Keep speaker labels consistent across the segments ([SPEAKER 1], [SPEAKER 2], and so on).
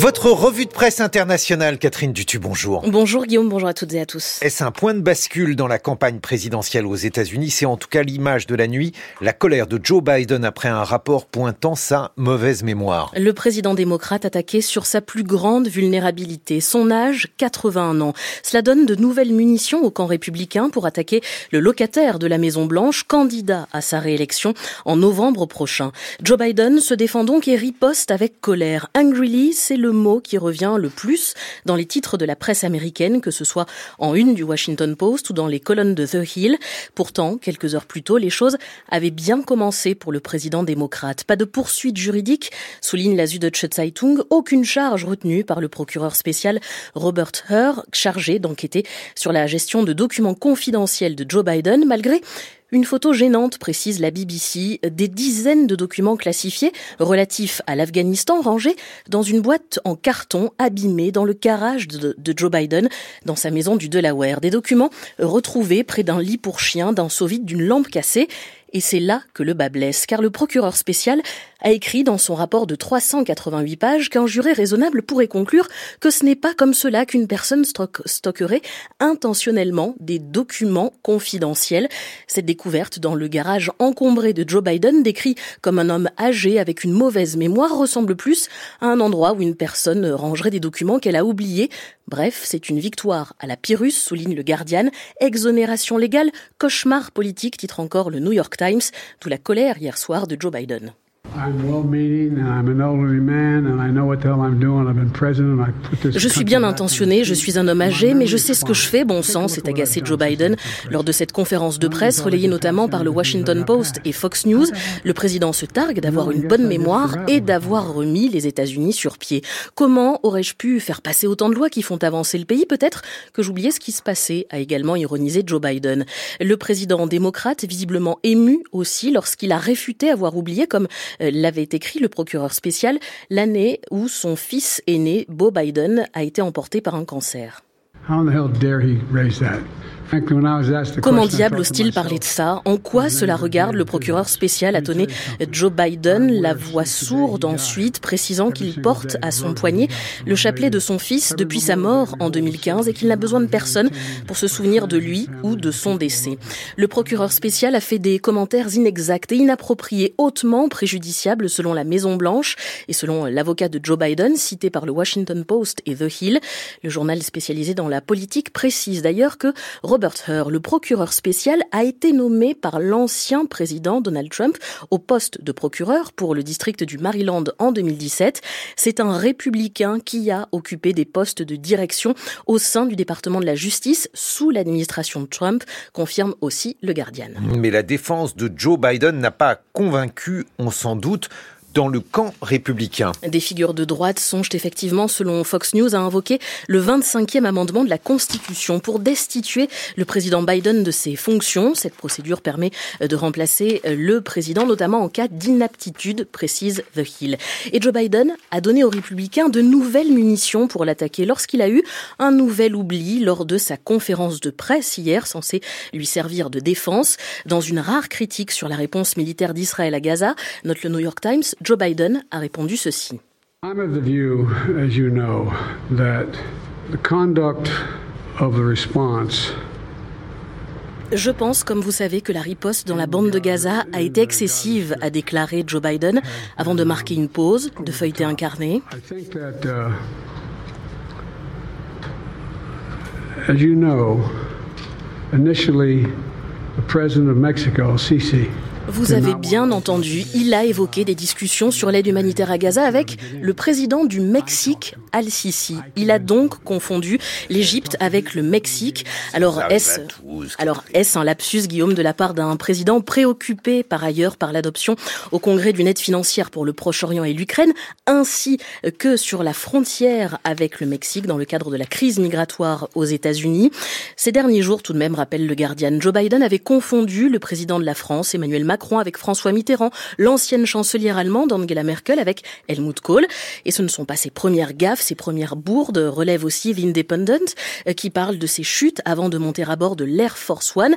[SPEAKER 1] Votre revue de presse internationale, Catherine Dutu, bonjour.
[SPEAKER 2] Bonjour Guillaume, bonjour à toutes et à tous.
[SPEAKER 1] Est-ce un point de bascule dans la campagne présidentielle aux États-Unis? C'est en tout cas l'image de la nuit, la colère de Joe Biden après un rapport pointant sa mauvaise mémoire.
[SPEAKER 2] Le président démocrate attaqué sur sa plus grande vulnérabilité, son âge, 81 ans. Cela donne de nouvelles munitions au camp républicain pour attaquer le locataire de la Maison-Blanche, candidat à sa réélection en novembre prochain. Joe Biden se défend donc et riposte avec colère. Angrily, c'est le le mot qui revient le plus dans les titres de la presse américaine, que ce soit en une du Washington Post ou dans les colonnes de The Hill. Pourtant, quelques heures plus tôt, les choses avaient bien commencé pour le président démocrate. Pas de poursuite juridique, souligne la Süddeutsche Zeitung, aucune charge retenue par le procureur spécial Robert Hur, chargé d'enquêter sur la gestion de documents confidentiels de Joe Biden, malgré une photo gênante, précise la BBC, des dizaines de documents classifiés relatifs à l'Afghanistan rangés dans une boîte en carton abîmée dans le garage de, Joe Biden dans sa maison du Delaware. Des documents retrouvés près d'un lit pour chien, d'un seau vide, d'une lampe cassée et c'est là que le bas blesse, car le procureur spécial a écrit dans son rapport de 388 pages qu'un juré raisonnable pourrait conclure que ce n'est pas comme cela qu'une personne stockerait intentionnellement des documents confidentiels. Cette découverte dans le garage encombré de Joe Biden, décrit comme un homme âgé avec une mauvaise mémoire, ressemble plus à un endroit où une personne rangerait des documents qu'elle a oubliés. Bref, c'est une victoire à la Pyrrhus, souligne le Guardian. Exonération légale, cauchemar politique, titre encore le New York Times, d'où la colère hier soir de Joe Biden. Je suis bien intentionné, je suis un homme âgé, mais je sais ce que je fais. Bon sang, s'est agacé Joe Biden lors de cette conférence de presse relayée notamment par le Washington Post et Fox News. Le président se targue d'avoir une bonne mémoire et d'avoir remis les États-Unis sur pied. Comment aurais-je pu faire passer autant de lois qui font avancer le pays? Peut-être que j'oubliais ce qui se passait, a également ironisé Joe Biden. Le président démocrate, visiblement ému aussi lorsqu'il a réfuté avoir oublié, comme euh, l'avait écrit le procureur spécial l'année où son fils aîné, Beau Biden, a été emporté par un cancer. Comment diable ose-t-il parler de ça? En quoi cela regarde le procureur spécial a tonné Joe Biden, la voix sourde ensuite, précisant qu'il porte à son poignet le chapelet de son fils depuis sa mort en 2015 et qu'il n'a besoin de personne pour se souvenir de lui ou de son décès. Le procureur spécial a fait des commentaires inexacts et inappropriés, hautement préjudiciables selon la Maison Blanche et selon l'avocat de Joe Biden, cité par le Washington Post et The Hill. Le journal spécialisé dans la politique précise d'ailleurs que Robert Hur, le procureur spécial, a été nommé par l'ancien président Donald Trump au poste de procureur pour le district du Maryland en 2017. C'est un républicain qui a occupé des postes de direction au sein du département de la justice sous l'administration de Trump, confirme aussi le Guardian.
[SPEAKER 1] Mais la défense de Joe Biden n'a pas convaincu, on s'en doute, dans le camp républicain.
[SPEAKER 2] Des figures de droite songent effectivement, selon Fox News, à invoquer le 25e amendement de la Constitution pour destituer le président Biden de ses fonctions. Cette procédure permet de remplacer le président, notamment en cas d'inaptitude, précise The Hill. Et Joe Biden a donné aux républicains de nouvelles munitions pour l'attaquer lorsqu'il a eu un nouvel oubli lors de sa conférence de presse hier, censée lui servir de défense. Dans une rare critique sur la réponse militaire d'Israël à Gaza, note le New York Times, Joe Biden a répondu ceci. I'm of the view, as you know, that the conduct of the response je pense, comme vous savez, que la riposte dans la bande de Gaza a été excessive, a déclaré Joe Biden, avant de marquer une pause, de feuilleter un carnet. As you know, initially, the president of Mexico, Sisi, vous avez bien entendu, il a évoqué des discussions sur l'aide humanitaire à Gaza avec le président du Mexique, Al-Sisi. Il a donc confondu l'Égypte avec le Mexique. Alors est-ce alors est-ce un lapsus Guillaume de la part d'un président préoccupé par ailleurs par l'adoption au Congrès d'une aide financière pour le Proche-Orient et l'Ukraine ainsi que sur la frontière avec le Mexique dans le cadre de la crise migratoire aux États-Unis? Ces derniers jours tout de même rappelle le Guardian, Joe Biden avait confondu le président de la France Emmanuel Macron Macron avec François Mitterrand, l'ancienne chancelière allemande Angela Merkel avec Helmut Kohl. Et ce ne sont pas ses premières gaffes, ses premières bourdes, relève aussi l'Independent, euh, qui parle de ses chutes avant de monter à bord de l'Air Force One.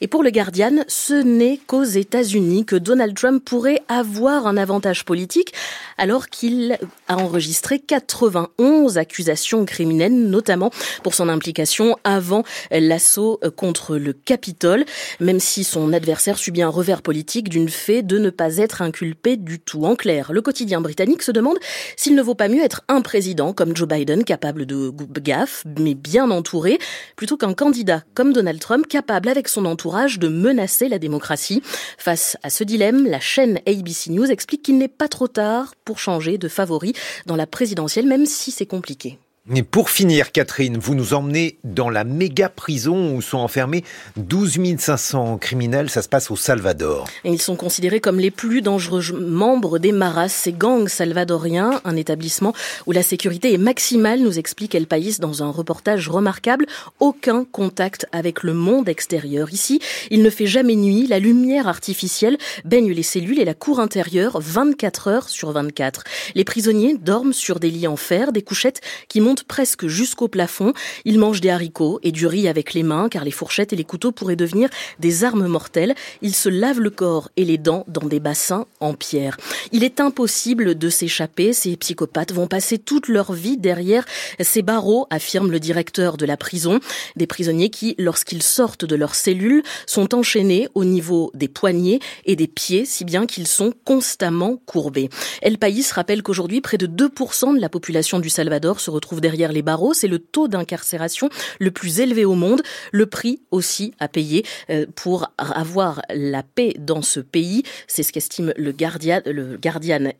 [SPEAKER 2] Et pour le Guardian, ce n'est qu'aux États-Unis que Donald Trump pourrait avoir un avantage politique, alors qu'il a enregistré 91 accusations criminelles, notamment pour son implication avant l'assaut contre le Capitole, même si son adversaire subit un revers politique d'une fait de ne pas être inculpé du tout. En clair, le quotidien britannique se demande s'il ne vaut pas mieux être un président comme Joe Biden, capable de gaffe, mais bien entouré, plutôt qu'un candidat comme Donald Trump, capable avec son entourage de menacer la démocratie. Face à ce dilemme, la chaîne ABC News explique qu'il n'est pas trop tard pour changer de favori dans la présidentielle, même si c'est compliqué.
[SPEAKER 1] Et pour finir, Catherine, vous nous emmenez dans la méga prison où sont enfermés 12 500 criminels. Ça se passe au Salvador.
[SPEAKER 2] Et ils sont considérés comme les plus dangereux membres des Maras, ces gangs salvadoriens, un établissement où la sécurité est maximale, nous explique El País dans un reportage remarquable. Aucun contact avec le monde extérieur. Ici, il ne fait jamais nuit. La lumière artificielle baigne les cellules et la cour intérieure 24 heures sur 24. Les prisonniers dorment sur des lits en fer, des couchettes qui montent presque jusqu'au plafond. Il mange des haricots et du riz avec les mains car les fourchettes et les couteaux pourraient devenir des armes mortelles. Il se lave le corps et les dents dans des bassins en pierre. Il est impossible de s'échapper. Ces psychopathes vont passer toute leur vie derrière ces barreaux, affirme le directeur de la prison. Des prisonniers qui, lorsqu'ils sortent de leurs cellules, sont enchaînés au niveau des poignets et des pieds, si bien qu'ils sont constamment courbés. El País rappelle qu'aujourd'hui, près de 2% de la population du Salvador se retrouve derrière les barreaux. C'est le taux d'incarcération le plus élevé au monde. Le prix aussi à payer euh, pour avoir la paix dans ce pays. C'est ce qu'estime le Guardian,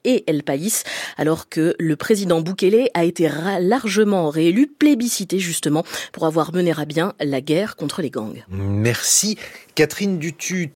[SPEAKER 2] et El País, alors que le président Bukele a été largement réélu, plébiscité justement pour avoir mené à bien la guerre contre les gangs.
[SPEAKER 1] Merci. Catherine Dutu,